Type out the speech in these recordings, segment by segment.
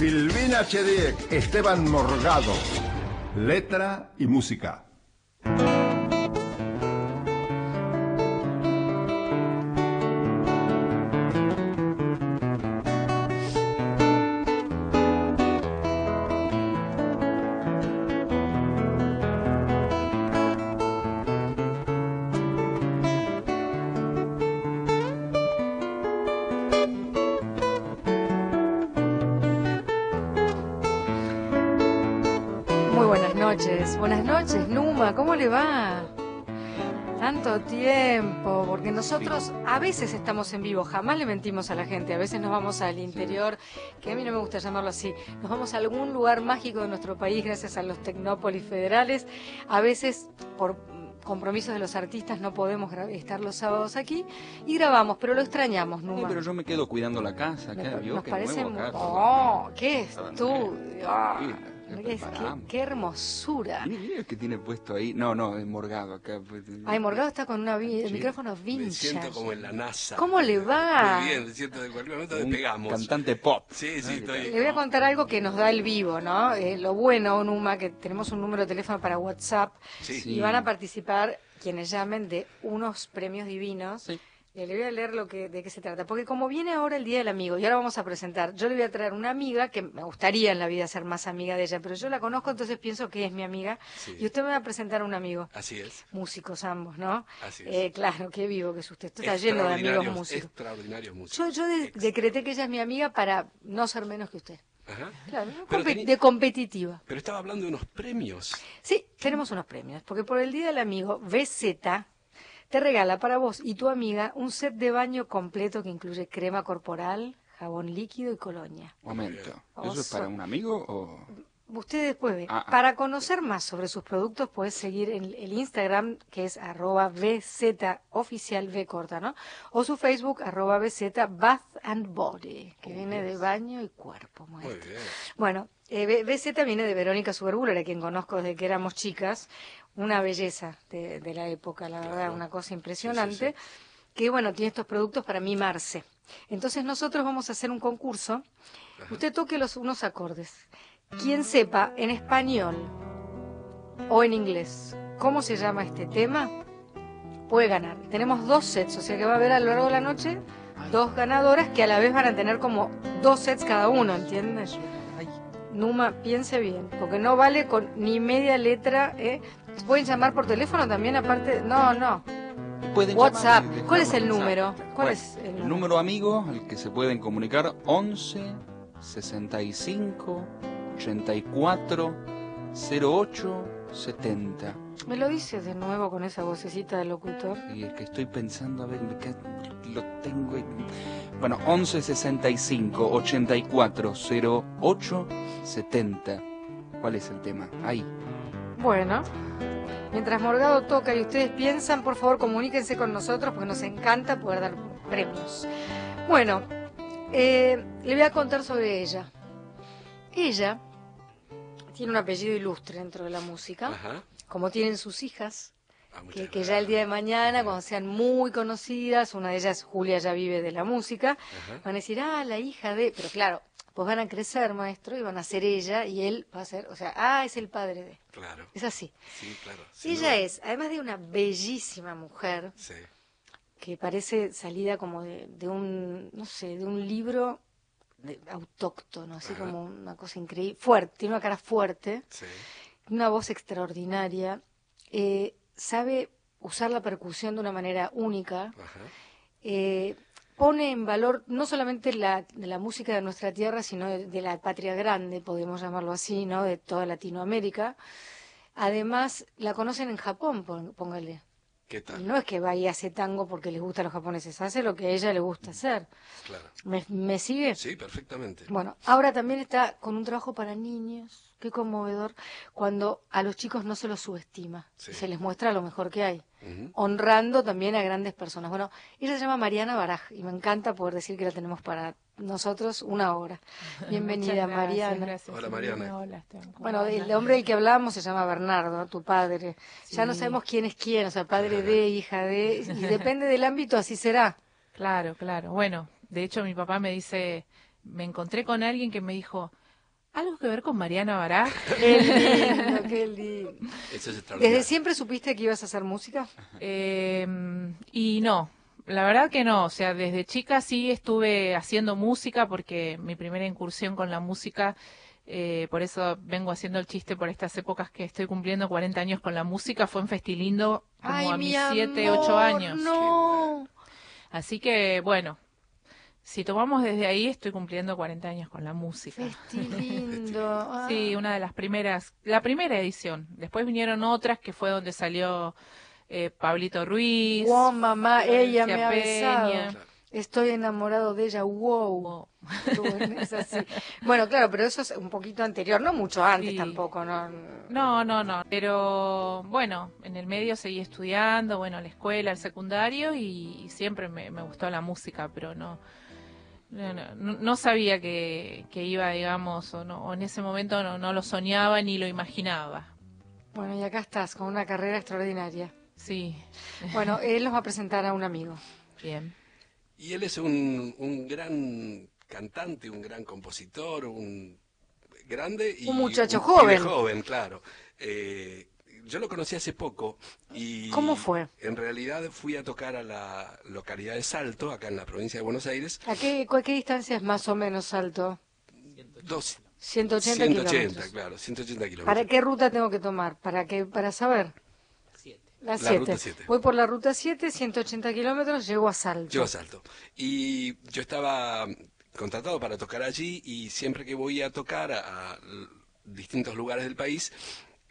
Silvina Chediek, Esteban Morgado. Letra y música. ¿Cómo le va? Tanto tiempo, porque nosotros a veces estamos en vivo, jamás le mentimos a la gente, a veces nos vamos al interior, que a mí no me gusta llamarlo así, nos vamos a algún lugar mágico de nuestro país gracias a los tecnópolis federales, a veces por compromisos de los artistas no podemos estar los sábados aquí y grabamos, pero lo extrañamos, Sí, Numa. pero yo me quedo cuidando la casa, acá, vio nos que parece nuevo acá. ¡Oh! ¡Qué Todo estudio! Ah, qué, hermosura! Mire que tiene puesto ahí. No, no, es morgado acá. pues, Ay, Morgado está con una vi- el Sí. micrófono Me vintage. siento como en la NASA. ¿Cómo le va? Muy bien, me siento de cualquier momento un despegamos. Cantante pop. Sí, sí, ¿no? estoy- Le voy a contar algo que nos da el vivo, ¿no? Eh, lo bueno, Numa, que tenemos un número de teléfono para WhatsApp Sí. Sí. y van a participar quienes llamen de unos premios divinos. Sí. Y le voy a leer lo que, de qué se trata. Porque como viene ahora el Día del Amigo, y ahora vamos a presentar, yo le voy a traer una amiga que me gustaría en la vida ser más amiga de ella, pero yo la conozco, entonces pienso que es mi amiga. Sí. Y usted me va a presentar a un amigo. Así es. Músicos ambos, ¿no? Así es. Eh, claro, qué vivo que es usted. Usted está lleno de amigos músicos. Extraordinarios músicos. Yo, yo de- decreté que ella es mi amiga para no ser menos que usted. Ajá. Claro, Pero compe- teni- de competitiva. Pero estaba hablando de unos premios. Sí, tenemos unos premios, porque por el Día del Amigo, BZ te regala para vos y tu amiga un set de baño completo que incluye crema corporal, jabón líquido y colonia. Momento. Oso. ¿Eso es para un amigo o.? Usted después ve. Ah, ah. Para conocer más sobre sus productos puedes seguir el, el Instagram que es arroba BZ oficial V corta, ¿no? O su Facebook arroba BZ Bath and Body, que viene de baño y cuerpo. Muy bien. Bueno, eh, BZ viene de Verónica Suberbuller, a quien conozco desde que éramos chicas. Una belleza de, de la época, la verdad, Claro. una cosa impresionante. Sí, Que bueno, tiene estos productos para mimarse. Entonces nosotros vamos a hacer un concurso. Usted toque los unos acordes. Quien sepa en español o en inglés cómo se llama este tema, puede ganar. Tenemos dos sets, o sea que va a haber a lo largo de la noche dos ganadoras que a la vez van a tener como dos sets cada uno, ¿entiendes? Numa, piense bien, porque no vale con ni media letra, ¿eh? Pueden llamar por teléfono también, aparte, no, no. Pueden WhatsApp. y ¿Cuál es el número? ¿Cuál Bueno, es el el número? número amigo al que se pueden comunicar 11 65 84 08 70. ¿Me lo dices de nuevo con esa vocecita de locutor? Y es que estoy pensando, a ver, lo tengo. ahí. Bueno, 11 65 84 08 70. ¿Cuál es el tema? Ahí. Bueno, mientras Morgado toca y ustedes piensan, por favor comuníquense con nosotros porque nos encanta poder dar premios. Bueno, eh, le voy a contar sobre ella. Ella tiene un apellido ilustre dentro de la música, Ajá. como tienen sus hijas, Ah, que, ya el día de mañana, cuando sean muy conocidas, una de ellas, Julia, ya vive de la música, Ajá. van a decir, ah, la hija de... Pero claro, pues van a crecer, maestro, y van a ser ella, y él va a ser, o sea, ah, es el padre de... Claro. Es así. Sí, claro. sin Ella duda. es, además de una bellísima mujer, Sí. que parece salida como de, de un, no sé, de un libro de- autóctono, así Ajá. como una cosa increíble, fuerte, tiene una cara fuerte, Sí. una voz extraordinaria, eh, sabe usar la percusión de una manera única, Ajá. eh, pone en valor no solamente la, la música de nuestra tierra, sino de, de la patria grande, podemos llamarlo así, ¿no? De toda Latinoamérica. Además, la conocen en Japón, póngale. ¿Qué tal? No es que vaya y hace tango porque les gusta a los japoneses, hace lo que a ella le gusta hacer. Claro. ¿Me, me sigue? Sí, perfectamente. Bueno, ahora también está con un trabajo para niños, qué conmovedor, cuando a los chicos no se los subestima, Sí. se les muestra lo mejor que hay, Honrando también a grandes personas. Bueno, ella se llama Mariana Baraj y me encanta poder decir que la tenemos para nosotros una hora. Bienvenida, Muchas gracias, Mariana. gracias, Hola. Mariana. Hola, Esteban, ¿cómo Bueno, el hombre del que hablábamos se llama Bernardo, tu padre. Ya no sabemos quién es quién, o sea, padre de, hija de, y depende del ámbito, así será. Claro, claro. Bueno, de hecho mi papá me dice, me encontré con alguien que me dijo, ¿Algo que ver con Mariana Bará? Qué lindo, qué lindo. Eso es extraordinario. ¿Desde siempre supiste que ibas a hacer música? Eh, y no, la verdad que no. O sea, desde chica sí estuve haciendo música porque mi primera incursión con la música, eh, por eso vengo haciendo el chiste por estas épocas que estoy cumpliendo 40 años con la música, fue en Festilindo como Ay, a mi mis 7, amor, 8 años. No. Así que, bueno, si tomamos desde ahí, estoy cumpliendo 40 años con la música. Lindo. Ah. Sí, una de las primeras, la primera edición. Después vinieron otras que fue donde salió eh, Pablito Ruiz. Wow, mamá, ella me ha besado. Estoy enamorado de ella, wow. Bueno, es así. Bueno, claro, pero eso es un poquito anterior, no mucho antes Sí. tampoco, ¿no? No, no, no. Pero bueno, en el medio seguí estudiando, bueno, la escuela, el secundario y, y siempre me, me gustó la música, pero no. No, no, no- no sabía que, que iba, digamos, o, no, o en ese momento no, no lo soñaba ni lo imaginaba. Bueno, y acá estás, con una carrera extraordinaria. Sí, Bueno, él nos va a presentar a un amigo. bien. Y él es un, un gran cantante, un gran compositor, un grande y Un muchacho pibe joven. joven, claro. Eh, yo lo conocí hace poco y ¿Cómo fue? En realidad fui a tocar a la localidad de Salto, acá en la provincia de Buenos Aires, ¿A qué, cu- qué distancia es más o menos alto? dos, 180, 180, kilómetros. claro, 180 kilómetros. ¿Para qué ruta tengo que tomar? ¿Para qué? Para saber. La La 7. ruta siete. Voy por la ruta 7, 180 kilómetros, llego a Salto. Yo a Salto. Y yo estaba contratado para tocar allí y siempre que voy a tocar a, a distintos lugares del país,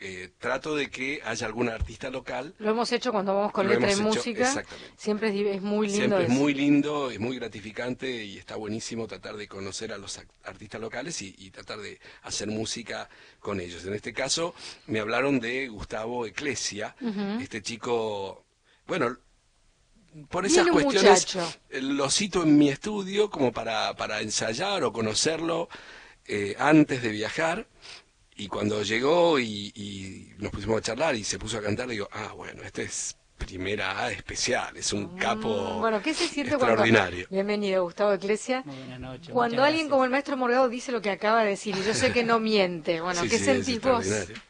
eh, trato de que haya algún artista local. Lo hemos hecho cuando vamos con letra y música. exactamente. Siempre es, muy lindo Siempre es eso. muy lindo, es muy gratificante y está buenísimo tratar de conocer a los artistas locales y, y tratar de hacer música con ellos. En este caso me hablaron de Gustavo Eclesia, este chico, bueno, por esas Bien cuestiones eh, lo cito en mi estudio como para, para ensayar o conocerlo eh, antes de viajar. Y cuando llegó y, y nos pusimos a charlar y se puso a cantar, digo, ah, bueno, este es primera A especial, es un capo Mm, Bueno, ¿qué se siente cuando... extraordinario. Bienvenido, Gustavo Eclesia. Muy buenas noches. Cuando alguien gracias. como el maestro Morgado dice lo que acaba de decir, y yo sé que no miente, bueno, Sí, ¿qué sí, es sentís vos?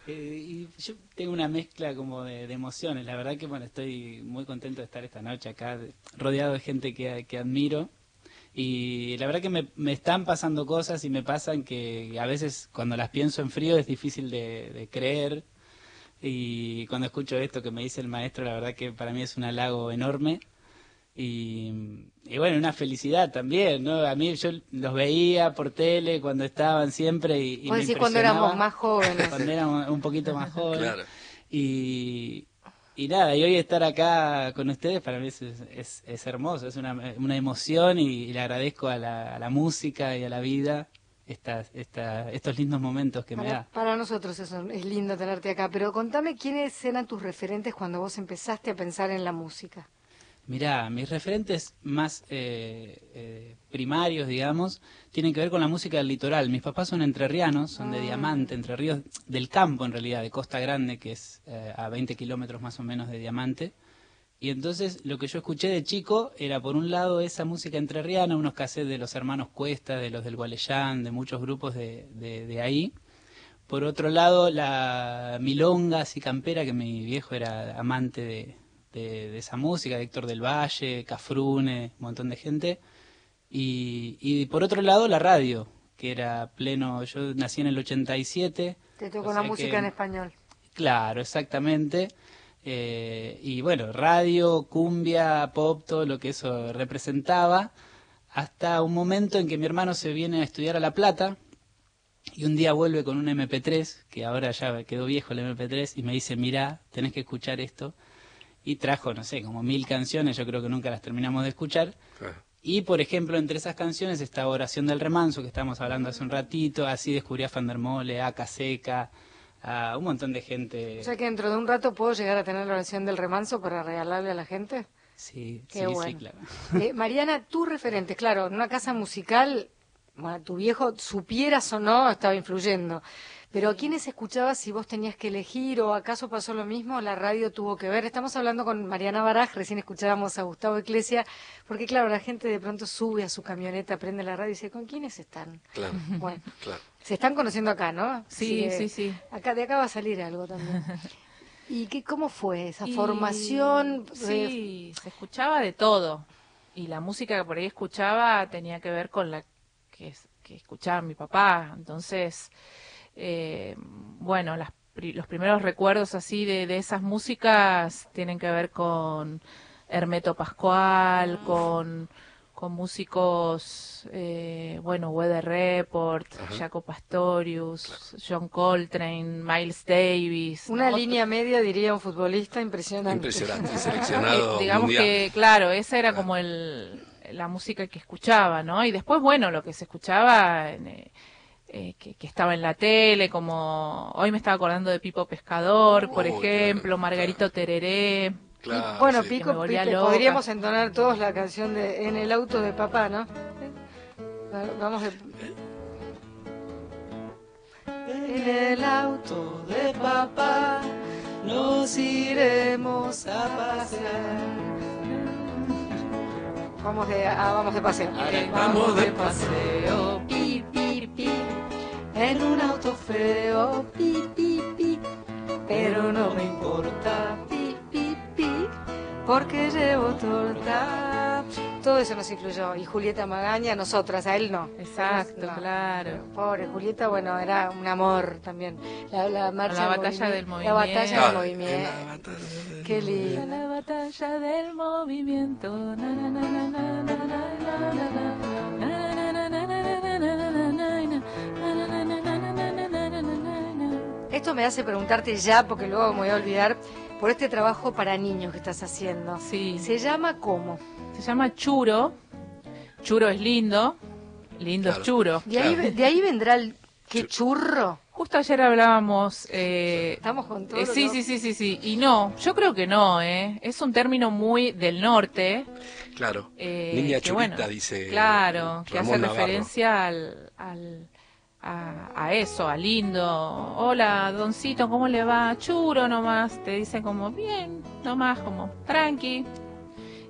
Eh, y yo tengo una mezcla como de, de emociones. La verdad que bueno, estoy muy contento de estar esta noche acá, de- rodeado de gente que, que admiro. Y la verdad que me, me están pasando cosas y me pasan que a veces cuando las pienso en frío es difícil de, de creer. Y cuando escucho esto que me dice el maestro, la verdad que para mí es un halago enorme. Y, y bueno, una felicidad también, ¿no? A mí yo los veía por tele cuando estaban siempre y, y me decís cuando éramos más jóvenes. Cuando éramos un poquito más jóvenes. Claro. Y, y nada, y hoy estar acá con ustedes para mí es, es, es hermoso, es una, una emoción y, y le agradezco a la, a la música y a la vida estas, esta, estos lindos momentos que me da. para nosotros eso, es lindo tenerte acá, pero contame quiénes eran tus referentes cuando vos empezaste a pensar en la música. Mirá, mis referentes más eh, eh, primarios, digamos, tienen que ver con la música del litoral. Mis papás son entrerrianos, son de Diamante, Entre Ríos, del campo en realidad, de Costa Grande, que es eh, a 20 kilómetros más o menos de Diamante. Y entonces lo que yo escuché de chico era por un lado esa música entrerriana, unos cassettes de los hermanos Cuesta, de los del Gualeyán, de muchos grupos de, de, de ahí. Por otro lado, la milonga así campera, que mi viejo era amante de, de, de esa música, de Héctor del Valle, Cafrune, un montón de gente. Y, y por otro lado, la radio, que era pleno, yo nací en el 87. Te tocó la música que- en español. Claro, exactamente. Eh, y bueno, radio, cumbia, pop, todo lo que eso representaba, hasta un momento en que mi hermano se viene a estudiar a La Plata y un día vuelve con un MP3, que ahora ya quedó viejo el MP3, y me dice, mira, tenés que escuchar esto. Y trajo, no sé, como mil canciones, yo creo que nunca las terminamos de escuchar. Claro. Y, por ejemplo, entre esas canciones está Oración del Remanso, que estamos hablando hace un ratito, así descubrí a Fandermole, a Caseca, a un montón de gente. O sea que dentro de un rato puedo llegar a tener la oración del remanso para regalarle a la gente. Sí, Qué sí, sí, bueno. claro. Eh, Mariana, tu referente, claro, en una casa musical, bueno, tu viejo, supieras o no, estaba influyendo. Pero ¿a quiénes escuchabas si vos tenías que elegir o acaso pasó lo mismo? ¿La radio tuvo que ver? Estamos hablando con Mariana Baraj, recién escuchábamos a Gustavo Eclesia, porque claro, la gente de pronto sube a su camioneta, prende la radio y dice, ¿con quiénes están? Claro, Bueno, claro. se están conociendo acá, ¿no? Sí, Así que sí, sí. Acá, de acá va a salir algo también. ¿Y qué, cómo fue esa Y- formación? Eh, Sí, se escuchaba de todo. Y la música que por ahí escuchaba tenía que ver con la que escuchaba mi papá. Entonces, eh, bueno, las pri- los primeros recuerdos así de, de esas músicas tienen que ver con Hermeto Pascual, con, con músicos, eh, bueno, Weather Report, Jaco Pastorius, John Coltrane, Miles Davis. Una ¿no? línea media, diría un futbolista, impresionante. Impresionante, Eh, seleccionado digamos mundial. que, claro, esa era como el, la música que escuchaba, ¿no? Y después, bueno, lo que se escuchaba, en, eh, que, que estaba en la tele, como hoy me estaba acordando de Pipo Pescador, por Oh, claro, ejemplo, Margarito Tereré. Claro, Y, bueno, sí. Pico, podríamos entonar todos la canción de En el auto de papá, ¿no? Va- Vamos de... En el auto de papá nos iremos a pasear. Vamos de, ah, vamos de paseo. Vamos de paseo, pi, pi, en un auto feo, pi, pi, pi, pero no me importa, pi, pi, pi, porque llevo torta. Todo eso nos influyó. Y Julieta Magaña, nosotras, a él no. Exacto, No. claro. Pobre Julieta, bueno, era un amor también. La, la marcha La del batalla del La batalla del movimiento. en la batalla- Qué lindo. La batalla del movimiento. Na, na, na, Esto me hace preguntarte ya, porque luego me voy a olvidar, por este trabajo para niños que estás haciendo. Sí. ¿Se llama cómo? Se llama churo. Churo es lindo. Lindo Claro. es churo. De ahí, de ahí vendrá el qué churro. Justo ayer hablábamos. Eh, Estamos con todo. eh, sí, ¿no? sí, sí, sí, sí. Y no, yo creo que no, ¿eh? Es un término muy del norte. Claro. eh, Niña churita, bueno, dice. Claro, que hace Navarro. referencia al, al- a, a eso, a lindo. Hola, doncito, ¿cómo le va? Churo nomás. Te dice como bien, nomás, como tranqui.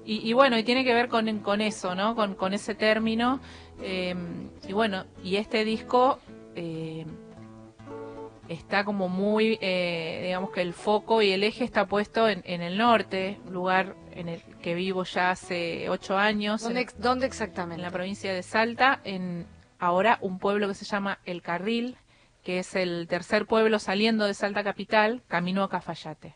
Y, y bueno, y tiene que ver con, con eso, ¿no? Con, con ese término. eh, y bueno, y este disco eh, está como muy, eh, digamos que el foco y el eje está puesto en, en el norte, lugar en el que vivo ya hace ocho años, ¿Dónde, en, ex- dónde en exactamente? la provincia de Salta, en ahora un pueblo que se llama El Carril, que es el tercer pueblo saliendo de Salta Capital, camino a Cafayate.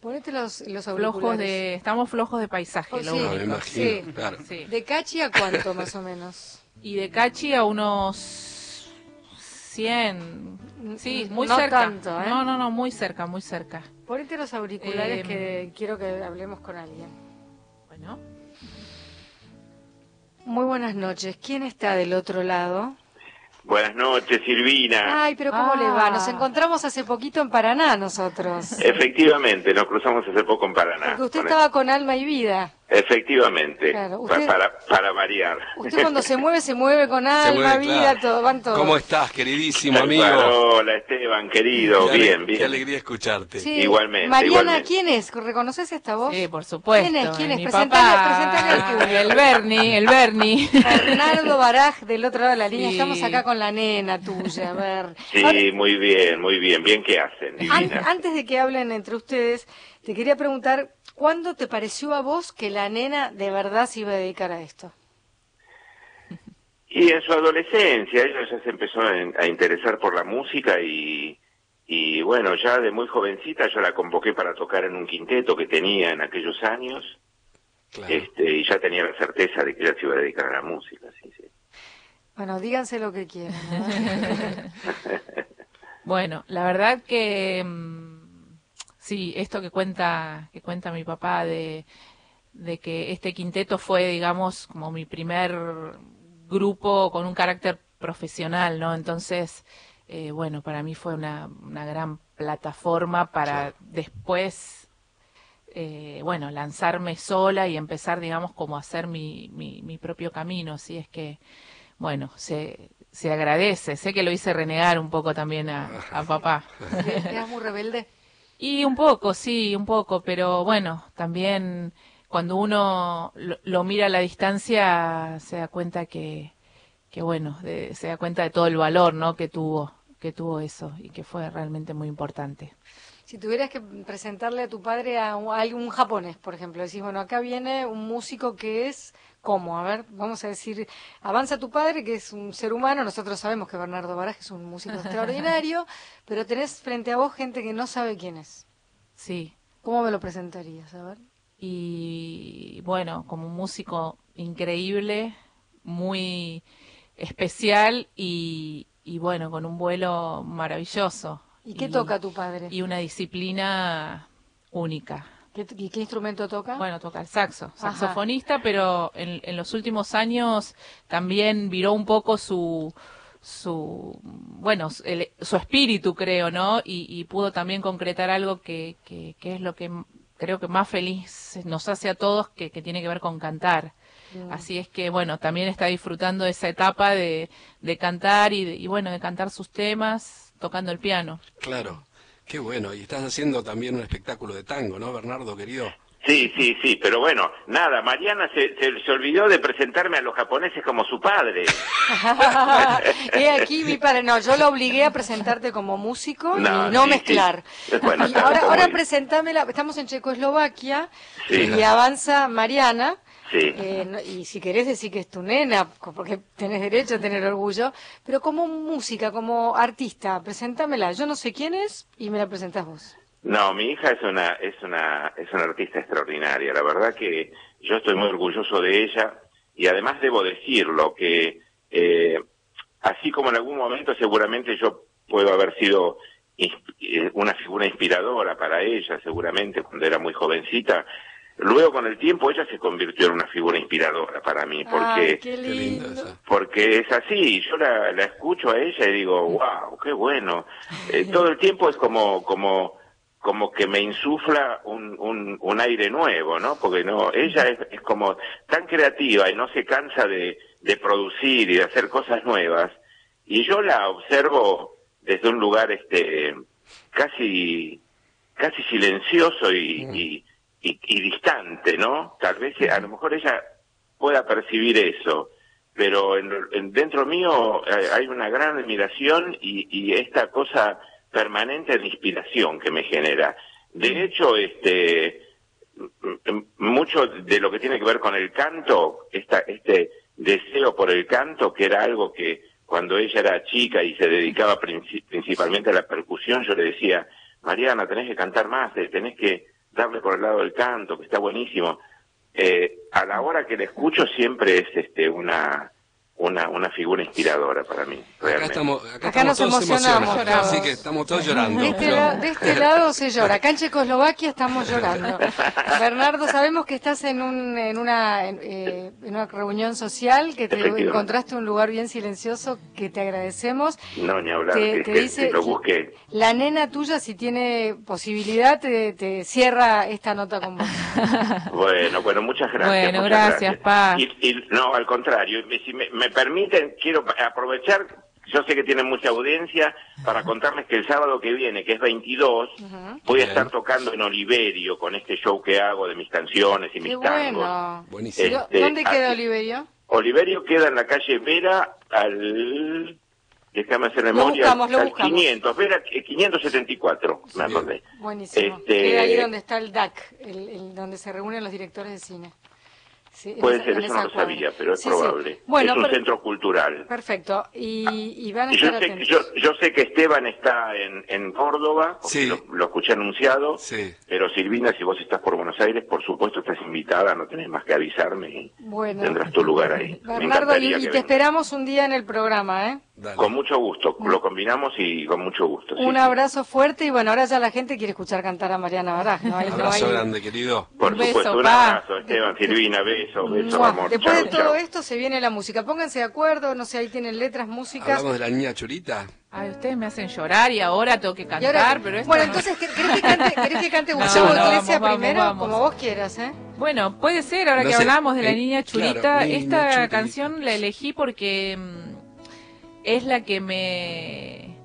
Ponete los, los Flojos auriculares. de, estamos flojos de paisaje, Oh, lo sí. No, me único. imagino, Sí. claro. Sí. ¿De Cachi a cuánto más o menos? Y de Cachi a unos 100. Sí, muy No cerca. tanto, ¿eh? No, no, no, muy cerca, muy cerca. Ponete los auriculares Em. que quiero que hablemos con alguien. Bueno. Muy buenas noches. ¿Quién está del otro lado? Buenas noches, Silvina. Ay, pero ¿cómo le va? Nos Ah. encontramos hace poquito en Paraná nosotros. Efectivamente, nos cruzamos hace poco en Paraná. Porque usted Con- estaba con alma y vida. Efectivamente, Claro, usted- para, para variar. Usted cuando se mueve, se mueve con alma, mueve, vida, claro. todo, van todos. ¿Cómo estás, queridísimo amigo? Hola, Esteban, querido. Qué ale- bien, Qué bien. alegría escucharte. Sí. Igualmente, Mariana, igualmente. ¿quién es? ¿Reconoces esta voz? Sí, por supuesto. ¿Quién es? ¿Quién es? Mi papá. El Bernie, el Bernie. Bernardo Baraj, del otro lado de la línea. Sí. Estamos acá con la nena tuya. A ver. Sí, Ahora, muy bien, muy bien. Bien que hacen, an- antes de que hablen entre ustedes, te quería preguntar, ¿cuándo te pareció a vos que la nena de verdad se iba a dedicar a esto? Y en su adolescencia ella ya se empezó a interesar por la música y, y bueno, ya de muy jovencita yo la convoqué para tocar en un quinteto que tenía en aquellos años Claro. este, y ya tenía la certeza de que ella se iba a dedicar a la música. Sí, sí. Bueno, díganse lo que quieran. ¿no? Bueno, la verdad que mm, sí, esto que cuenta que cuenta mi papá de, de que este quinteto fue, digamos, como mi primer grupo con un carácter profesional, ¿no? Entonces, eh, bueno, para mí fue una, una gran plataforma para después, eh, bueno, lanzarme sola y empezar, digamos, como a hacer mi, mi, mi propio camino. Así es que, bueno, se, se agradece. Sé que lo hice renegar un poco también a, a papá. ¿Eras muy rebelde? Y un poco, sí, un poco, pero bueno, también cuando uno lo, lo mira a la distancia se da cuenta que, que bueno, de- se da cuenta de todo el valor, ¿no? Que tuvo, que tuvo eso y que fue realmente muy importante. Si tuvieras que presentarle a tu padre a un, a algún japonés, por ejemplo, decís, bueno, acá viene un músico que es como, a ver, vamos a decir, avanza tu padre, que es un ser humano, nosotros sabemos que Bernardo Baraje es un músico extraordinario, pero tenés frente a vos gente que no sabe quién es. Sí. ¿Cómo me lo presentarías? A ver. y bueno, como un músico increíble, muy especial y, y bueno, con un vuelo maravilloso. ¿Y qué toca tu padre? Y una disciplina única. ¿Qué, y qué instrumento toca? Bueno, toca el saxo, Ajá. saxofonista, pero en, en los últimos años también viró un poco su su bueno su- el- su espíritu creo no y, y pudo también concretar algo que, que, que es lo que creo que más feliz nos hace a todos que, que tiene que ver con cantar Mm. así es que bueno también está disfrutando de esa etapa de, de cantar y, de- y bueno de cantar sus temas tocando el piano Claro, qué bueno. Y estás haciendo también un espectáculo de tango, ¿no, Bernardo, querido? Sí, sí, sí, pero bueno, nada, Mariana se, se, se olvidó de presentarme a los japoneses como su padre. He aquí mi padre. No, yo lo obligué a presentarte como músico No, y no sí, mezclar. sí. Bueno, y ahora, ahora presentámela. Estamos en Checoslovaquia Sí. y avanza Mariana. Sí. Eh, no- y si querés decir que es tu nena, porque tenés derecho a tener orgullo, pero como música, como artista, preséntamela. Yo no sé quién es y me la presentás vos. No, mi hija es una, es una, es una artista extraordinaria. La verdad que yo estoy muy orgulloso de ella y además debo decirlo que eh, así como en algún momento seguramente yo puedo haber sido eh, una figura inspiradora para ella, seguramente cuando era muy jovencita. Luego con el tiempo ella se convirtió en una figura inspiradora para mí, porque Ay, porque es así, yo la, la escucho a ella y digo, wow, qué bueno. Eh, todo el tiempo es como, como, como que me insufla un, un, un aire nuevo, ¿no? Porque no, ella es, es como tan creativa y no se cansa de, de producir y de hacer cosas nuevas. Y yo la observo desde un lugar, este, casi, casi silencioso y, y, y- y distante, ¿no? Tal vez eh, a lo mejor ella pueda percibir eso, pero en, en- dentro mío eh, hay una gran admiración y, y esta cosa permanente de inspiración que me genera. De hecho, este mucho de lo que tiene que ver con el canto, esta, este deseo por el canto, que era algo que cuando ella era chica y se dedicaba princi- principalmente a la percusión, yo le decía, Mariana, tenés que cantar más, tenés que darle por el lado del canto, que está buenísimo. Eh, a la hora que la escucho siempre es este una una, una figura inspiradora para mí, Acá realmente. estamos, acá Acá estamos nos todos emocionamos emocionados. Así que estamos todos llorando. De este, pero- la- de este lado se llora. Acá en Checoslovaquia estamos llorando. Bernardo, sabemos que estás en, un, en, una, en, eh, en una reunión social, que te encontraste un lugar bien silencioso, que te agradecemos. No, ni hablar, Te, es te que dice lo busqué. la nena tuya, si tiene posibilidad, te, te cierra esta nota con vos. Bueno, bueno, muchas gracias. Bueno, muchas gracias, Pa. Y, y no, al contrario, si me, me permiten, quiero aprovechar, yo sé que tienen mucha audiencia, para contarles que el sábado que viene, que es 22, voy a Bien. estar tocando en Oliverio con este show que hago de mis canciones y Qué mis tangos. bueno. Este, ¿Dónde queda aquí- Oliverio? Oliverio queda en la calle Vera al... Déjame hacer Lo memoria. buscamos, lo al buscamos. 500, Vera eh, 574, me Bien. acordé. Buenísimo. Este- Queda ahí donde está el DAC, el, el- donde se reúnen los directores de cine. Sí, Puede ser, en eso no lo sabía, pero es Sí, sí. probable. Bueno, es un pero- centro cultural. Perfecto. Y, y van a yo estar sé, yo, yo sé que Esteban está en, en Córdoba, lo, lo escuché anunciado, Sí. pero Silvina, si vos estás por Buenos Aires, por supuesto estás invitada, no tenés más que avisarme y Bueno. tendrás tu lugar ahí. Bernardo, y, te esperamos un día en el programa, ¿eh? Dale. Con mucho gusto, lo combinamos y con mucho gusto. un sí. abrazo fuerte y bueno, ahora ya la gente quiere escuchar cantar a Mariana Baraj, ¿no? hay- no Abrazo hay- grande, querido. Por Un beso, supuesto, un pa. abrazo, Esteban, Silvina, beso, beso, Mua. amor. Después de todo esto se viene la música. Pónganse de acuerdo, no sé, ahí tienen letras, músicas. Hablamos de la niña churita. Ay, ustedes me hacen llorar y ahora tengo que cantar, ahora- pero esto bueno, no- entonces, ¿quer- ¿querés que cante, querés que cante No, Gustavo no, Iglesias vamos, vamos, primero? vamos. Como vos quieras, ¿eh? Bueno, puede ser, ahora No que sé, hablamos de la eh, niña claro, churita, niña esta canción la elegí porque mm, es la que me,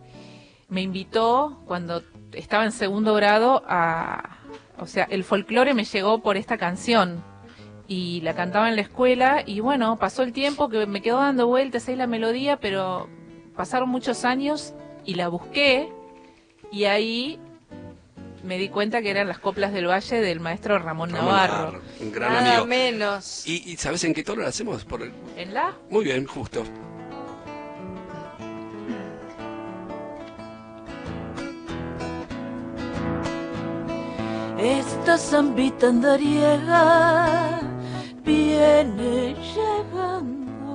me invitó cuando estaba en segundo grado a... O sea, el folclore me llegó por esta canción y la cantaba en la escuela y bueno, pasó el tiempo que me quedó dando vueltas ahí la melodía, pero pasaron muchos años y la busqué y ahí me di cuenta que eran las coplas del Valle del maestro Ramón, Ramón Navarro. Navarro, un gran Nada amigo. menos. ¿Y, y sabes en qué tono lo hacemos? Por el- ¿En la? Muy bien, justo. Esta zambita andariega viene llegando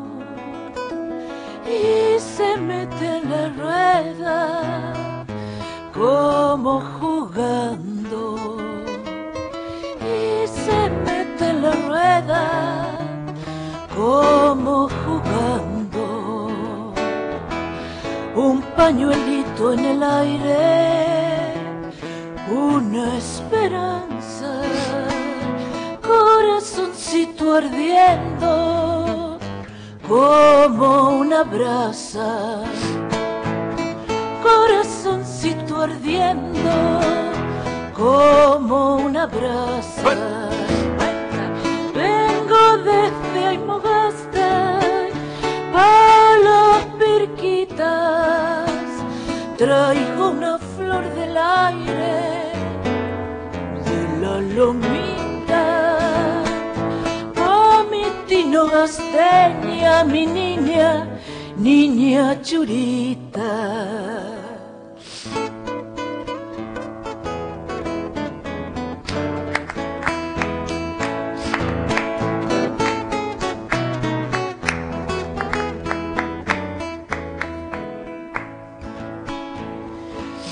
y se mete en la rueda como jugando y se mete en la rueda como jugando. Un pañuelito en el aire una esperanza, corazoncito ardiendo como una brasa, corazoncito ardiendo como una brasa. Vengo desde Aymogasta pa' las pirquitas, traigo una flor del aire de la lomita. Mi tino gasteña, mi niña, niña churita.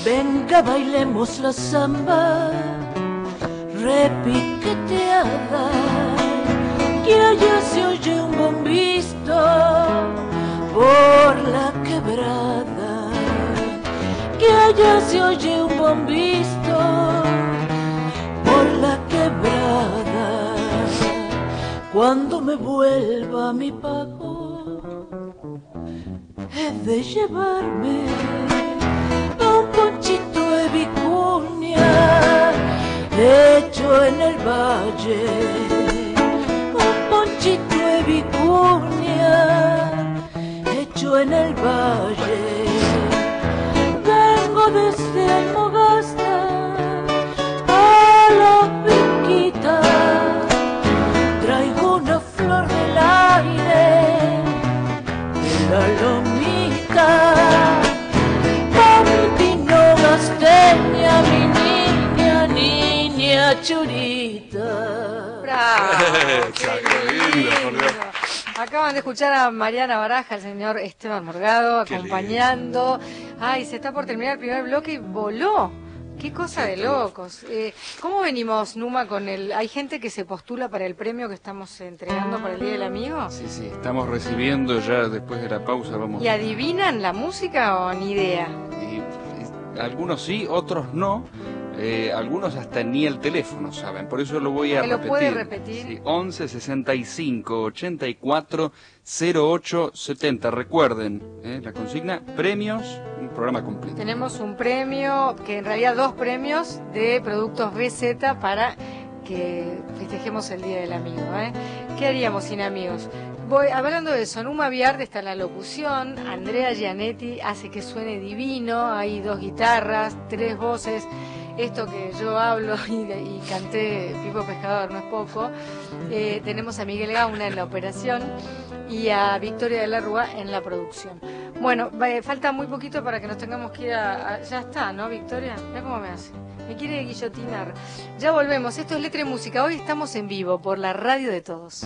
Venga, bailemos la samba repiqueteada, que allá se oye un bombisto por la quebrada, que allá se oye un bombisto por la quebrada. Cuando me vuelva mi pago, he de llevarme un ponchito de vicuña hecho en el valle, en el valle. Vengo desde Almogasta a la piquita, traigo una flor del aire de la lomita. Pamitino gasteña, mi niña, niña churita. Acaban de escuchar a Mariana Baraja, el señor Esteban Morgado, Qué acompañando. Ay, se está por terminar el primer bloque y voló. Qué cosa de locos. Eh, ¿Cómo venimos, Numa, con el... Hay gente que se postula para el premio que estamos entregando para el Día del Amigo? Sí, sí, estamos recibiendo ya después de la pausa, vamos. ¿Y adivinan la música o ni idea? Y- y algunos sí, otros no. Eh, algunos hasta ni el teléfono saben, por eso lo voy a ¿Me lo repetir. puede repetir? Sí, 11 65 84 08 70. Recuerden, eh, la consigna, premios, un programa completo. Tenemos un premio, que en realidad dos premios de productos BZ para que festejemos el Día del Amigo. ¿eh? ¿Qué haríamos sin amigos? Voy, hablando de eso, Numa Viarte está en la locución, Andrea Gianetti hace que suene divino, hay dos guitarras, tres voces, esto que yo hablo y, y canté Pipo Pescador no es poco. Eh, tenemos a Miguel Gauna en la operación y a Victoria de la Rúa en la producción. Bueno, va- falta muy poquito para que nos tengamos que ir a... a- ya está, ¿no, Victoria? Mira cómo me hace. Me quiere guillotinar. Ya volvemos. Esto es Letra y Música. Hoy estamos en vivo por la radio de todos.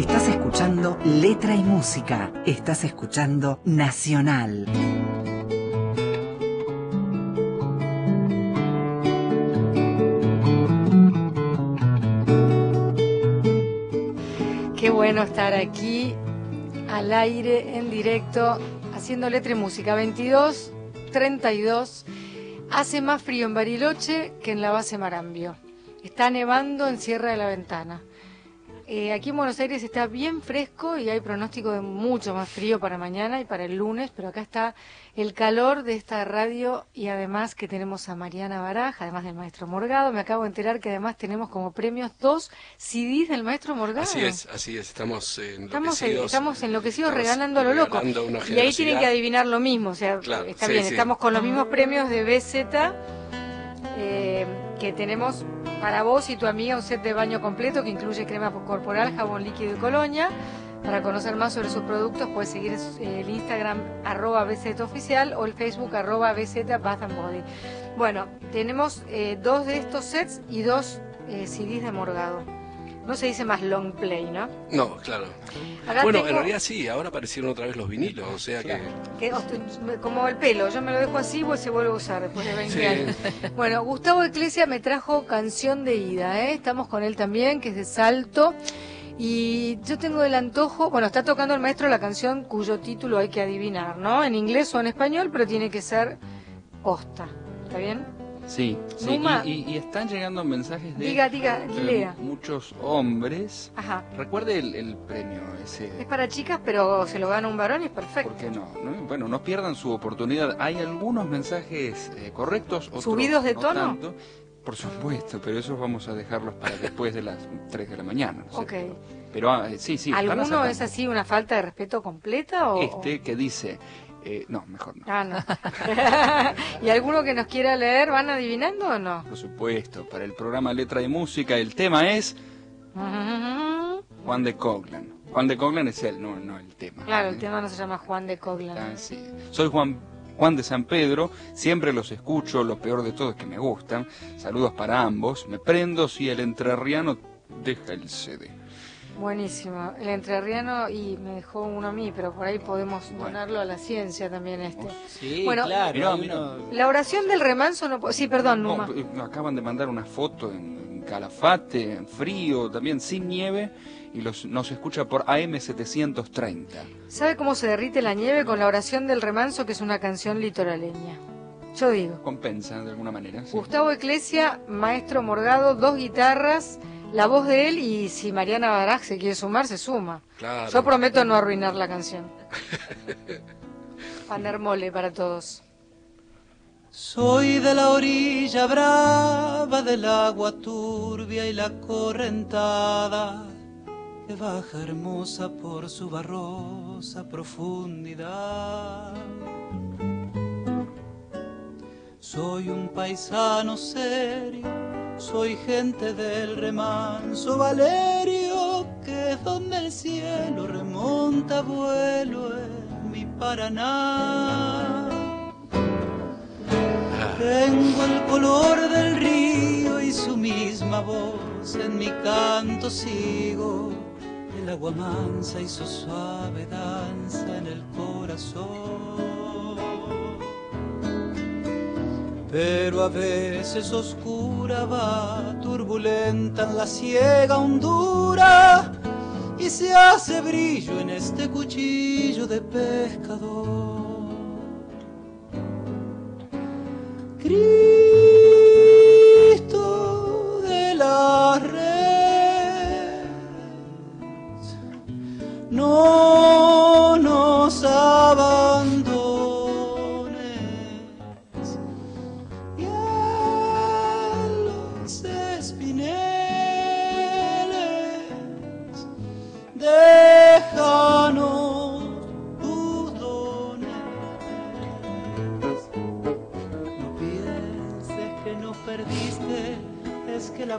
Estás escuchando Letra y Música. Estás escuchando Nacional. Qué bueno estar aquí al aire, en directo, haciendo letra y música. 22, 32. Hace más frío en Bariloche que en la base Marambio. Está nevando en Sierra de la Ventana. Eh, aquí en Buenos Aires está bien fresco y hay pronóstico de mucho más frío para mañana y para el lunes, pero acá está el calor de esta radio y además que tenemos a Mariana Baraja, además del maestro Morgado. Me acabo de enterar que además tenemos como premios dos CDs del maestro Morgado. Así es, así es, estamos eh, Estamos, enloquecidos. estamos enloquecidos Estamos regalando a lo loco. Y ahí tienen que adivinar lo mismo. O sea, Claro, está sí, bien, sí. estamos con los mismos premios de BZ eh, que tenemos para vos y tu amiga un set de baño completo que incluye crema corporal, jabón líquido y colonia. Para conocer más sobre sus productos puedes seguir eh, el Instagram arroba BZ oficial o el Facebook arroba BZ and Body. Bueno, tenemos eh, dos de estos sets y dos eh, CDs de Morgado. No se dice más long play, ¿no? No, claro. Acá bueno, tengo- en realidad sí, ahora aparecieron otra vez los vinilos, o sea que... Que, ost- como el pelo, yo me lo dejo así y se vuelve a usar después de 20 Sí. años. Bueno, Gustavo Eclesia me trajo canción de ida, ¿eh? estamos con él también, que es de Salto. Y yo tengo el antojo, bueno, está tocando el maestro la canción cuyo título hay que adivinar, ¿no? En inglés o en español, pero tiene que ser posta. ¿Está bien? Sí, sí, y, y- y están llegando mensajes de Diga, diga, eh, lea. muchos hombres. Ajá. Recuerde el, el premio ese. Es para chicas, pero se lo gana un varón y es perfecto. ¿Por qué no? no? Bueno, no pierdan su oportunidad. Hay algunos mensajes eh, correctos, otros ¿Subidos de no tono? tanto. Por supuesto, pero esos vamos a dejarlos para después de las 3 de la mañana. no. Ok. Pero ah, eh, sí, sí. ¿Alguno es así una falta de respeto completa o...? Este que dice... eh, no, mejor no. Ah, no. ¿Y alguno que nos quiera leer van adivinando o no? Por supuesto, para el programa Letra y Música el tema es Juan de Coglan. Juan de Coglan es él, no, no el tema. Claro, el ¿eh? tema no se llama Juan de Ah, Coglan. sí. Soy Juan, Juan de San Pedro, siempre los escucho, lo peor de todo es que me gustan. Saludos para ambos. Me prendo si el entrerriano deja el CD. Buenísimo. El entrerriano y me dejó uno a mí, pero por ahí podemos donarlo a la ciencia también este. Sí, Bueno, claro. Mirá, mirá. La oración del remanso no. Sí, perdón, No, Numa. eh, acaban de mandar una foto en Calafate, en frío, también sin nieve, y los, nos escucha por AM730. ¿Sabe cómo se derrite la nieve con la oración del remanso, que es una canción litoraleña? Yo digo. Compensa de alguna manera. sí. Gustavo Eclesia, maestro Morgado, dos guitarras, la voz de él y si Mariana Baraj se quiere sumar, se suma. Claro. Yo prometo no arruinar la canción. Panermole para todos. Soy de la orilla brava del agua turbia y la correntada que baja hermosa por su barrosa profundidad. Soy un paisano serio, soy gente del remanso Valerio, que es donde el cielo remonta vuelo en mi Paraná. Tengo el color del río y su misma voz, en mi canto sigo, el agua mansa y su suave danza en el corazón. Pero a veces oscura va, turbulenta en la ciega hondura, y se hace brillo en este cuchillo de pescador.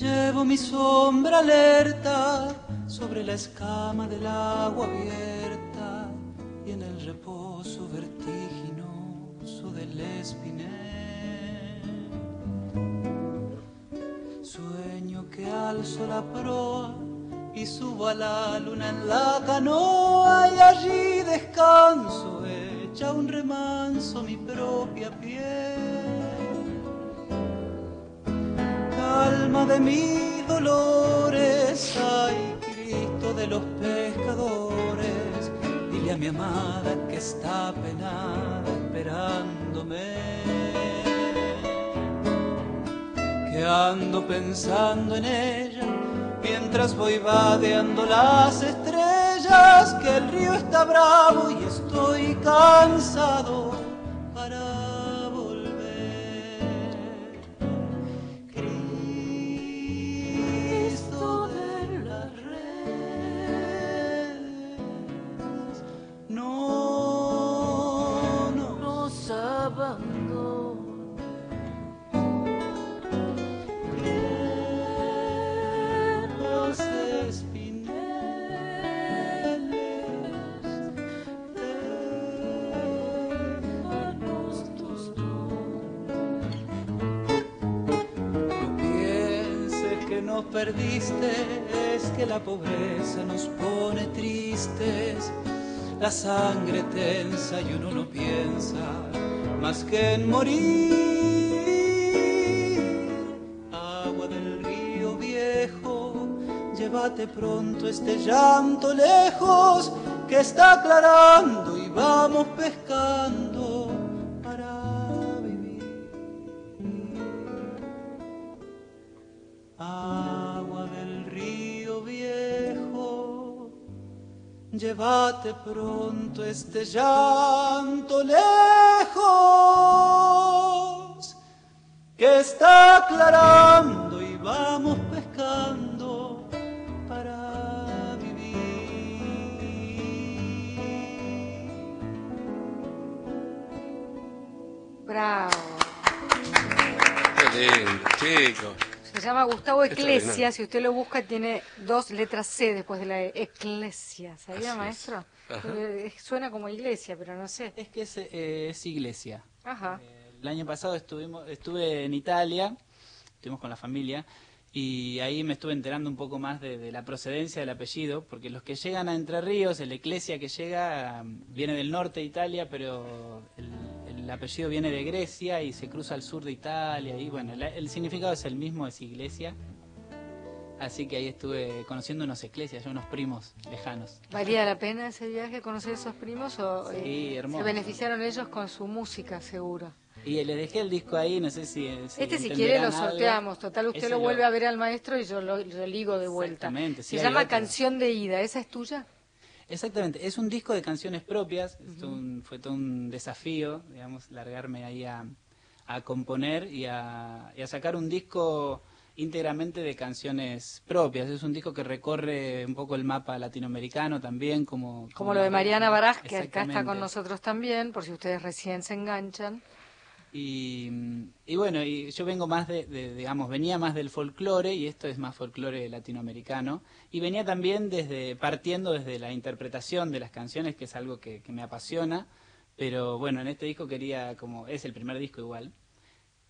Llevo mi sombra alerta sobre la escama del agua abierta y en el reposo vertiginoso del espinel. Sueño que alzo la proa y subo a la luna en la canoa y allí descanso, echa un remanso mi propia piel. De mis dolores, ay Cristo de los pescadores, dile a mi amada que está penada esperándome. Que ando pensando en ella mientras voy vadeando las estrellas, que el río está bravo y estoy cansado La sangre tensa y uno no piensa más que en morir. Agua del río viejo, llévate pronto este llanto lejos que está aclarando y vamos pescando llévate pronto este llanto lejos que está aclarando y vamos pescando para vivir. Bravo. Qué lindo, chicos. Se llama Gustavo Extraordinario. Eclesia, si usted lo busca tiene dos letras C después de la E, Eclesia, ¿sabía Así maestro? Ajá. Eh, Suena como iglesia, pero no sé. Es que es, eh, es iglesia. Ajá. El año pasado estuvimos, estuve en Italia, estuvimos con la familia, y ahí me estuve enterando un poco más de, de la procedencia del apellido, porque los que llegan a Entre Ríos, el Eclesia que llega, um, viene del norte de Italia, pero el, el apellido viene de Grecia y se cruza al sur de Italia, y bueno, el, el significado es el mismo, es iglesia. Así que ahí estuve conociendo unos eclesias, unos primos lejanos. ¿Valía la pena ese viaje, conocer esos primos o eh, Sí, hermoso. se beneficiaron ellos con su música, seguro? Y le dejé el disco ahí, no sé si... si este si quiere lo algo. sorteamos, total usted lo vuelve a ver al maestro y yo lo, lo ligo de vuelta. Exactamente, sí, Se llama otro. Canción de Ida, ¿esa es tuya? Exactamente, es un disco de canciones propias, es un- fue todo un desafío, digamos, largarme ahí a, a componer y a, y a sacar un disco íntegramente de canciones propias. Es un disco que recorre un poco el mapa latinoamericano también, como... Como lo de Mariana Baraj, que acá está con nosotros también, por si ustedes recién se enganchan. Y, bueno, y yo vengo más de, de, digamos, venía más del folclore y esto es más folclore latinoamericano. Y venía también desde, partiendo desde la interpretación de las canciones, que es algo que, me apasiona. Pero bueno, en este disco quería, como, es el primer disco igual,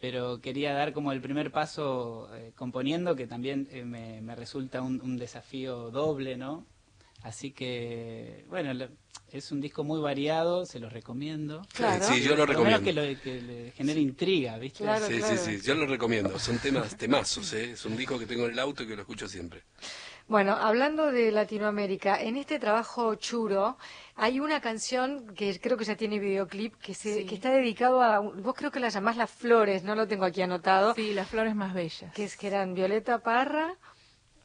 pero quería dar como el primer paso eh, componiendo, que también eh, me, me resulta un desafío doble, ¿no? Así que, bueno, lo- es un disco muy variado, se lo recomiendo. Claro. Sí, yo lo menos que, lo- que le genere intriga, ¿viste? sí, sí, sí, yo lo recomiendo. Son temas temazos, ¿eh? Es un disco que tengo en el auto y que lo escucho siempre. Bueno, hablando de Latinoamérica, en este trabajo churo hay una canción que creo que ya tiene videoclip que se, que está dedicado a vos creo que la llamás Las Flores, no lo tengo aquí anotado. Sí, las flores más bellas. Que es que eran Violeta Parra,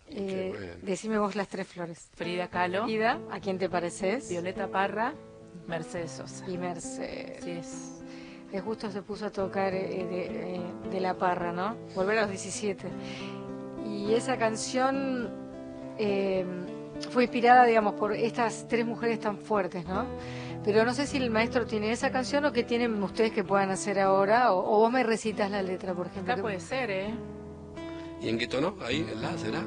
eh, bueno. decime vos las tres flores. Frida Kahlo. Ida, ¿a quién te pareces? Violeta Parra, Mercedes Sosa. Y Mercedes. Sí es. Que justo se puso a tocar eh, de, eh, de La Parra, ¿no? Volver a los 17. Y esa canción eh, fue inspirada, digamos, por estas tres mujeres tan fuertes, ¿no? Pero no sé si el maestro tiene esa canción o que tienen ustedes que puedan hacer ahora, o, o vos me recitas la letra, por ejemplo. Acá puede ser, ¿eh? ¿Y en qué tono? Ahí, en la, ¿será?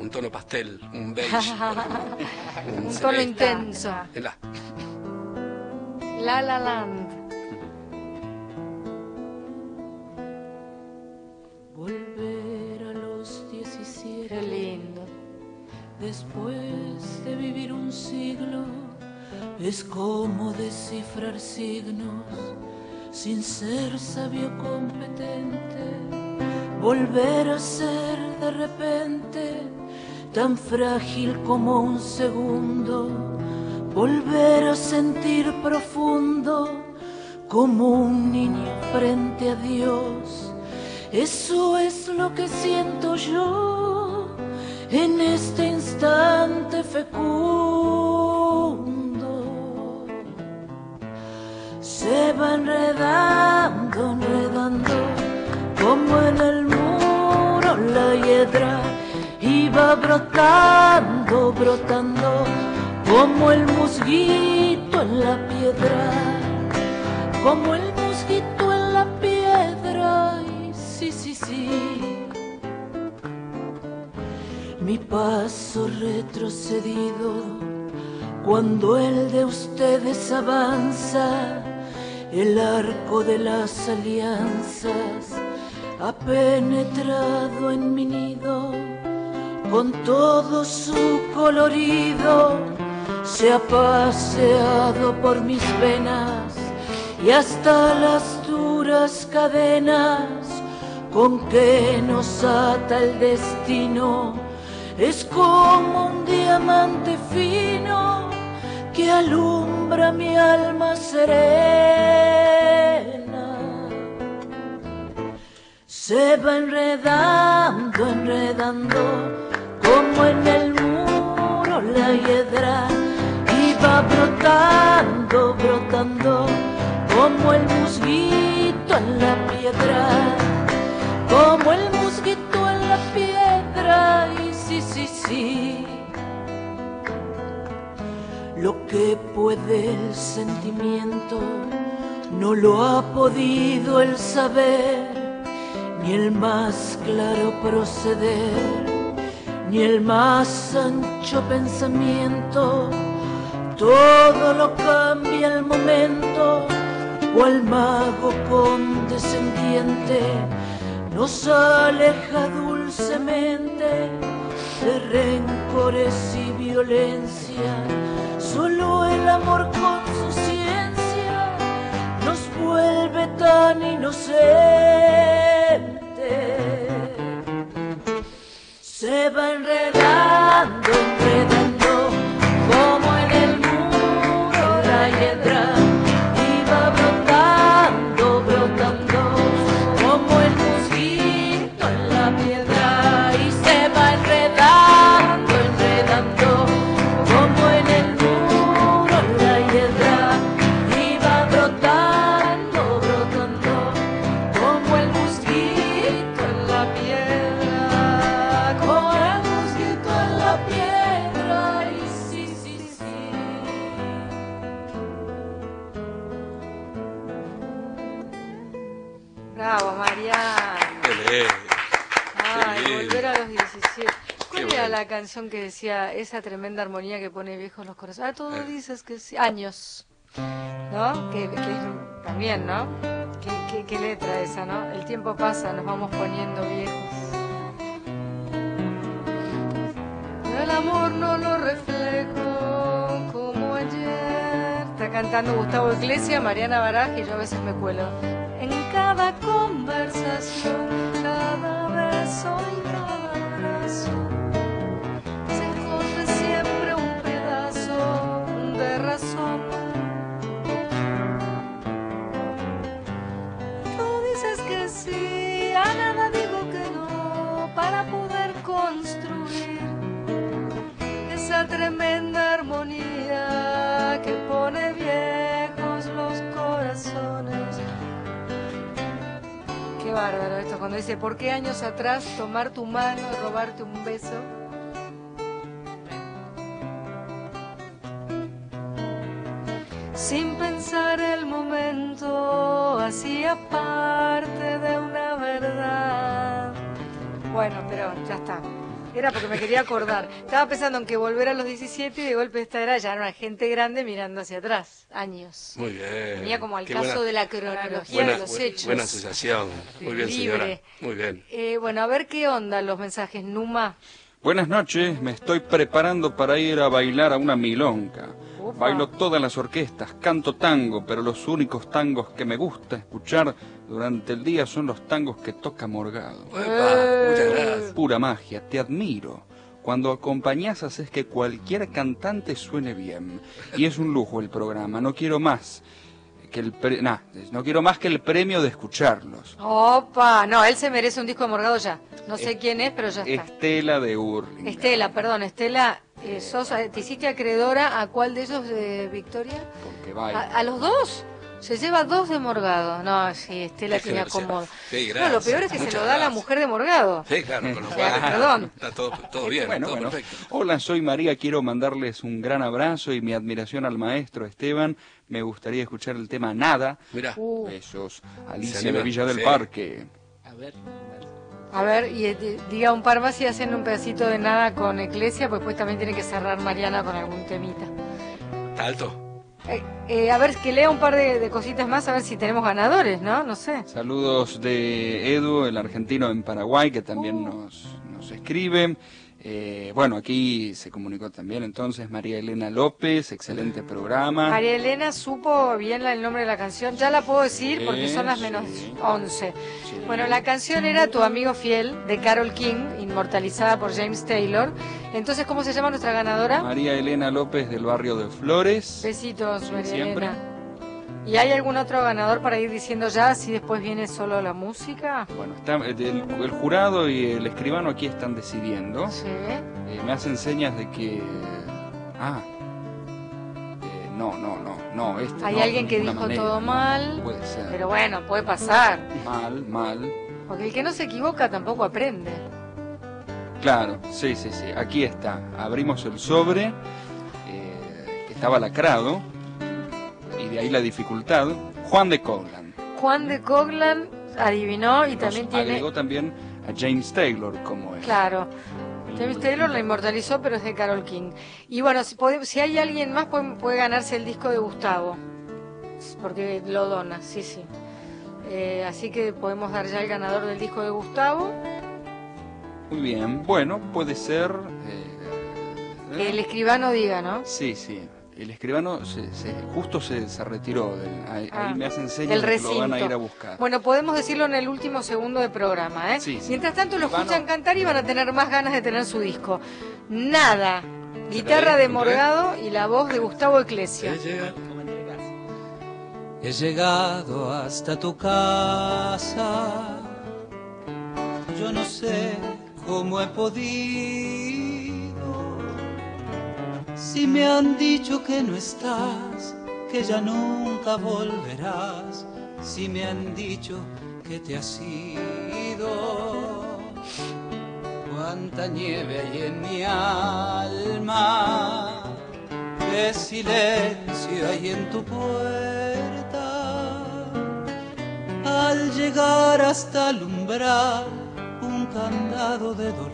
Un tono pastel, un beige. Un tono intenso. En la. La La Land. Volver a los 17. Qué lindo. Después de vivir un siglo, es como descifrar signos sin ser sabio competente. Volver a ser de repente tan frágil como un segundo. Volver a sentir profundo como un niño frente a Dios. Eso es lo que siento yo en este instante fecundo. Se va enredando, enredando, como en el muro la hiedra, va brotando, brotando, como el musguito en la piedra, como el musguito en la piedra, y sí, sí, sí. Mi paso retrocedido cuando el de ustedes avanza, el arco de las alianzas ha penetrado en mi nido con todo su colorido, se ha paseado por mis venas y hasta las duras cadenas con que nos ata el destino es como un diamante fino que alumbra mi alma serena. Se va enredando, enredando, como en el muro la hiedra, va brotando, brotando, como el musguito en la piedra, como el musguito en la piedra, y sí, sí, sí. Lo que puede el sentimiento no lo ha podido el saber, ni el más claro proceder, ni el más ancho pensamiento. Todo lo cambia el momento, cual mago condescendiente nos aleja dulcemente de rencores y violencia. Solo el amor con su ciencia nos vuelve tan inocentes. Se va enredando, canción que decía esa tremenda armonía que pone viejos los corazones? Ah, todo Eh. dices que sí. Años. ¿No? Que, también, ¿no? ¿Qué, qué, qué letra esa, ¿no? El tiempo pasa, nos vamos poniendo viejos. El amor no lo reflejo como ayer. Está cantando Gustavo Iglesia, Mariana Baraj y yo a veces me cuelo. En cada conversación, cada beso y cada abrazo, Tú dices que sí, a nada digo que no, para poder construir esa tremenda armonía que pone viejos los corazones. Qué bárbaro esto cuando dice, ¿por qué años atrás tomar tu mano y robarte un beso? Sin pensar el momento, hacía parte de una verdad. Bueno, pero ya está. Era porque me quería acordar. Estaba pensando en que volver a los 17 y de golpe esta era ya una gente grande mirando hacia atrás. Años. Muy bien. Venía como al Qué caso buena- de la cronología buena, de los hechos. Buena asociación. Muy bien, señora. Libre. Muy bien. Eh, bueno, a ver qué onda los mensajes. Numa. Buenas noches, me estoy preparando para ir a bailar a una milonga. Bailo todas las orquestas, canto tango, pero los únicos tangos que me gusta escuchar durante el día son los tangos que toca Morgado. Eh. gracias. Pura magia, te admiro. Cuando acompañás haces que cualquier cantante suene bien. Y es un lujo el programa, no quiero más que el pre- nah, no quiero más que el premio de escucharlos. Opa, no, él se merece un disco de Morgado ya. No sé Eh, quién es, pero ya está. Estela de Urling. Estela, perdón, Estela, eh, sos, eh, ¿te hiciste acreedora a cuál de ellos, eh, Victoria? Porque ¿A, a los dos? Se lleva dos de Morgado. No, sí, Estela tiene acomodo. Sí, no, lo peor es que se lo da a la mujer de Morgado. Sí, claro, con lo cual perdón. está todo, todo bien, Bueno, todo bueno. perfecto. Hola, soy María. Quiero mandarles un gran abrazo y mi admiración al maestro Esteban. Me gustaría escuchar el tema Nada. Mira, Uh, Besos. Alicia de Villa del sí. Parque. A ver. a ver, y eh, di- diga un par más y hacen un pedacito de nada con Eclesia, pues después también tiene que cerrar Mariana con algún temita. está alto. Eh, eh, a ver, que lea un par de, de cositas más, a ver si tenemos ganadores, ¿no? No sé. Saludos de Edu, el argentino en Paraguay, que también Oh. nos, nos escribe. Eh, bueno, aquí se comunicó también entonces María Elena López, excelente programa. María Elena supo bien la- el nombre de la canción, ya la puedo decir porque son las menos sí. 11. Sí. Bueno, la canción era Tu amigo fiel de Carol King, inmortalizada por James Taylor. Entonces, ¿cómo se llama nuestra ganadora? María Elena López del barrio de Flores. Besitos, María siempre. Elena. ¿Y hay algún otro ganador para ir diciendo ya si después viene solo la música? Bueno, está, el, el jurado y el escribano aquí están decidiendo. Sí. Eh, me hacen señas de que... Ah. Eh, no, no, no, no. Este Hay no, alguien que dijo manera, todo no, mal, Puede ser. Pero bueno, puede pasar. Mal, mal. Porque el que no se equivoca tampoco aprende. Claro, sí, sí, sí. Aquí está. Abrimos el sobre, eh, que estaba lacrado, de ahí la dificultad. Juan de Coglan. Juan de Coglan adivinó y Nos también tiene... agregó también a James Taylor como es. Claro. James Taylor la inmortalizó, pero es de Carol King. Y bueno, si, hay alguien más, puede, puede ganarse el disco de Gustavo. Porque lo dona, sí, sí. Eh, así que podemos dar ya el ganador del disco de Gustavo. Muy bien. Bueno, puede ser. eh, Que el escribano diga, ¿no? Sí, sí. El escribano se, se- justo se, se retiró. Del, ahí, Ah, ahí me hacen señas que recinto. lo van a ir a buscar. Bueno, podemos decirlo en el último segundo de programa, ¿eh? Sí, sí. Mientras tanto lo escuchan cantar y van a tener más ganas de tener su disco. Nada. Guitarra de Morgado y la voz de Gustavo Eclesia. He llegado hasta tu casa, yo no sé cómo he podido. Si me han dicho que no estás, que ya nunca volverás, si me han dicho que te has ido. Cuánta nieve hay en mi alma, qué silencio hay en tu puerta. Al llegar hasta el umbral, un candado de dolor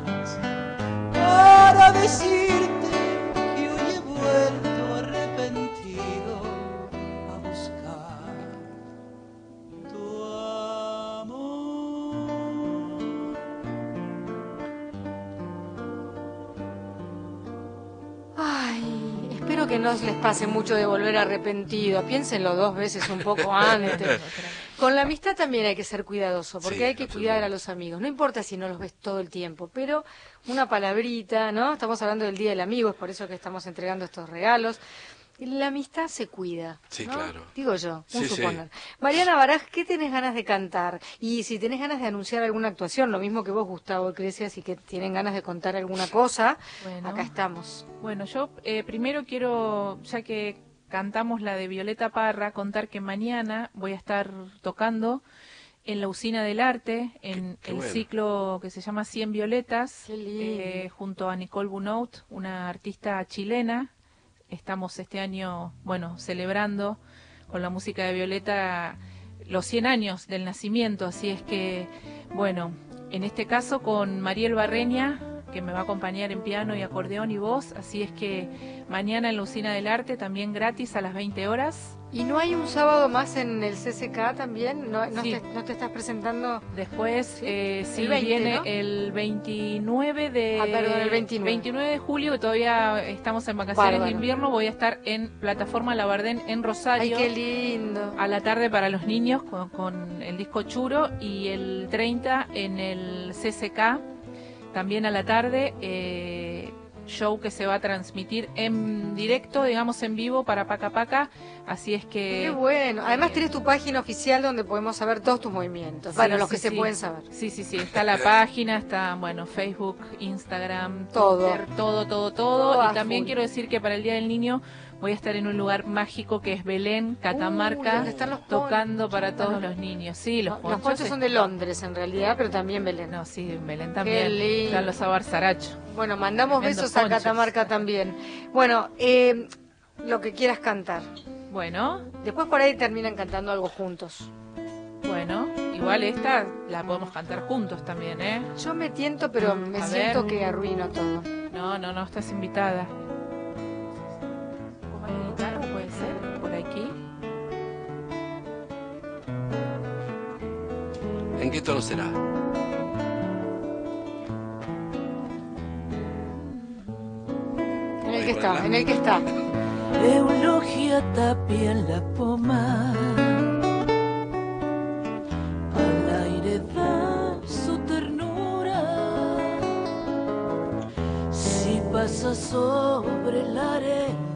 para decirte que hoy he vuelto arrepentido a buscar tu amor. Ay, espero que no les pase mucho de volver arrepentido. Piénsenlo dos veces un poco antes. Con la amistad también hay que ser cuidadoso, porque Sí, hay que cuidar a los amigos. No importa si no los ves todo el tiempo, pero una palabrita, ¿no? Estamos hablando del Día del Amigo, es por eso que estamos entregando estos regalos. La amistad se cuida. Sí, ¿no? claro. Digo yo, un Sí, sí. suponer. Mariana Baraj, ¿qué tenés ganas de cantar? Y si tenés ganas de anunciar alguna actuación, lo mismo que vos, Gustavo Iglesias, y que tienen ganas de contar alguna cosa, Bueno. acá estamos. Bueno, yo eh, primero quiero, ya que cantamos la de Violeta Parra, contar que mañana voy a estar tocando en la Usina del Arte, en Qué- qué el bueno. ciclo que se llama 100 Violetas, eh, junto a Nicole Bunout, una artista chilena. Estamos este año, bueno, celebrando con la música de Violeta los 100 años del nacimiento, así es que, bueno, en este caso con Mariel Barreña, que me va a acompañar en piano y acordeón y voz, así es que mañana en la Usina del Arte, también gratis a las 20 horas. ¿Y no hay un sábado más en el CCK también? ¿No, no, Sí. te, no te estás presentando? Después, Sí. eh, sí, El 20, viene ¿no? el 29 de... Ah, perdón, el 29. de julio, todavía estamos en vacaciones Bárbaro. de invierno, voy a estar en Plataforma Labardén en ¡Ay, Rosario. qué lindo! a la tarde para los niños con, con el disco Churo y el 30 en el CCK, también a la tarde, eh, show que se va a transmitir en directo, digamos en vivo para Paca Paca, así es que... Qué bueno. Además eh, tenés tu página oficial donde podemos saber todos tus movimientos. Sí, bueno, los sí, que se pueden saber. Sí, sí, sí, está la página, está, bueno, Facebook, Instagram, Todo. Twitter, todo, todo, todo. Y también full. quiero decir que para el Día del Niño voy a estar en un lugar mágico que es Belén, Catamarca, los tocando ponchos. para todos los niños. Sí, los Los ponchos. ponchos son de Londres en realidad, pero también Belén. No, sí, Belén también. Están los abarzaracho. Bueno, mandamos besos a ponchos. Catamarca también. Bueno, eh, lo que quieras cantar. Bueno, Después por ahí terminan cantando algo juntos. bueno, igual esta la podemos cantar juntos también, ¿eh? Yo me tiento, pero me A siento ver. que arruino todo. No, no, no, estás invitada. ¿Cómo la guitarra puede ser? Por aquí. ¿En qué tono será? En el que está, en el que está. Eulogia tapia en la poma. Al aire da su ternura. Si pasa sobre la arena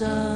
va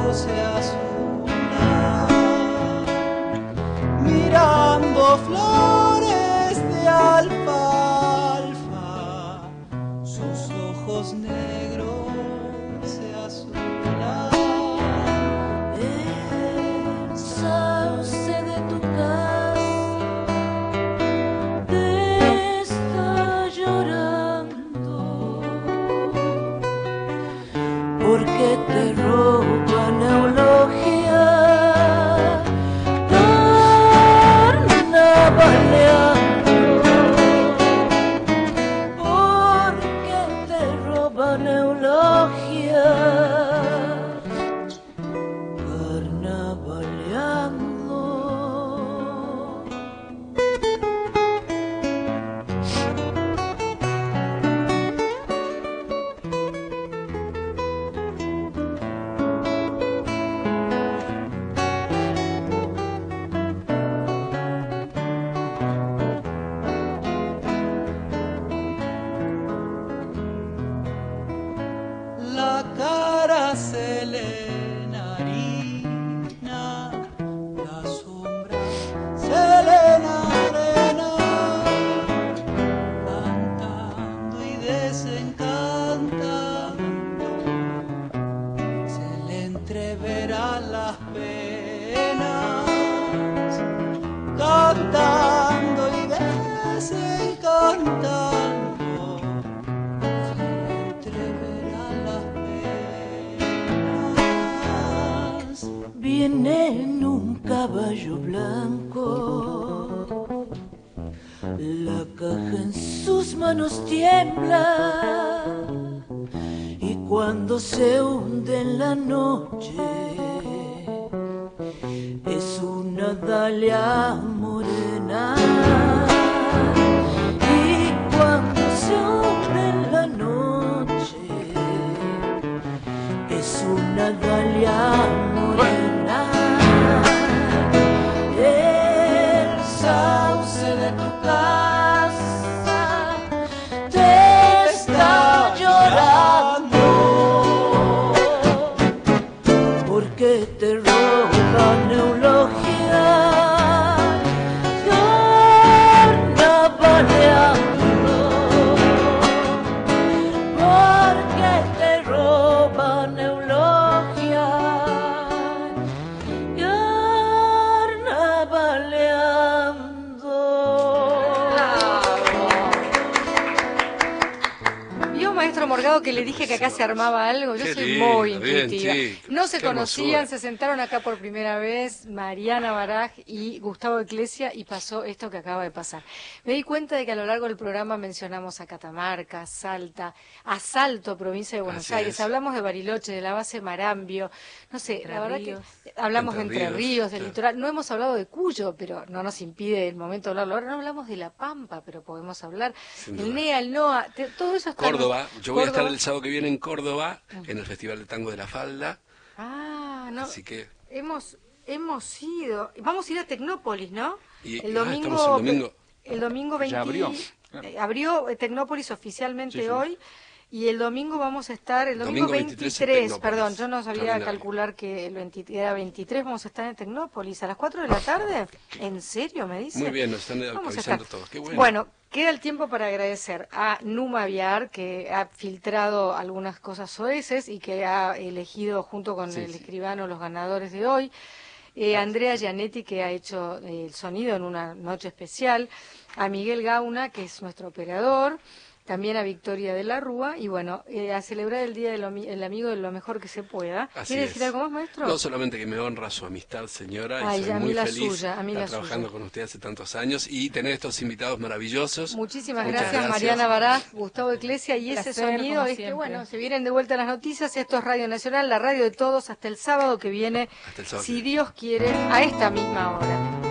negros se azulan mirando flores blanco. La caja en sus manos tiembla y cuando se hunde en la noche conocían, se sentaron acá por primera vez Mariana Baraj y Gustavo Eclesia y pasó esto que acaba de pasar. Me di cuenta de que a lo largo del programa mencionamos a Catamarca, Salta, Asalto, provincia de Buenos Así Aires, es. hablamos de Bariloche, de la base Marambio, no sé, Entre la verdad Ríos. que hablamos de Entre Entre Ríos, Ríos, del claro. litoral, no hemos hablado de Cuyo, pero no nos impide el momento de hablarlo. Ahora no hablamos de La Pampa, pero podemos hablar. El. NEA, el NOA, te- todo eso está... Córdoba, yo voy a estar el sábado que viene en Córdoba, en el Festival de Tango de la Falda, Ah, no. así que Hemos, hemos ido. Vamos a ir a Tecnópolis, ¿no? Y- el ah, domingo. estamos el domingo. el domingo 20. Ya abrió, claro. eh, abrió, Tecnópolis oficialmente Sí, sí. hoy. Y el domingo vamos a estar, el domingo, Domingo 23 23, en Tecnópolis. perdón, yo no sabía calcular que el 20 era 23, vamos a estar en Tecnópolis a las 4 de la tarde. ¿En serio me dice? muy bien, nos están Vamos a avisando estar. todos. Qué bueno. Bueno, queda el tiempo para agradecer a Numa Viar, que ha filtrado algunas cosas soeces y que ha elegido junto con Sí, el sí. escribano los ganadores de hoy. Eh, Andrea Gianetti, que ha hecho eh, el sonido en una noche especial. A Miguel Gauna, que es nuestro operador. También a Victoria de la Rúa. Y bueno, eh, a celebrar el Día del Ami- el Amigo de lo mejor que se pueda. Así ¿Quiere decir algo más, maestro? No solamente que me honra su amistad, señora, Ay, y soy a mí muy la feliz suya, a mí estar la trabajando suya. con usted hace tantos años y tener estos invitados maravillosos. Muchísimas gracias, gracias. Mariana Baraj, Gustavo Eclesia y ese Placer, sonido como es que bueno, se vienen de vuelta las noticias, esto es Radio Nacional, la radio de todos hasta el sábado que viene, Hasta el sábado que si viene. Dios quiere, a esta misma hora.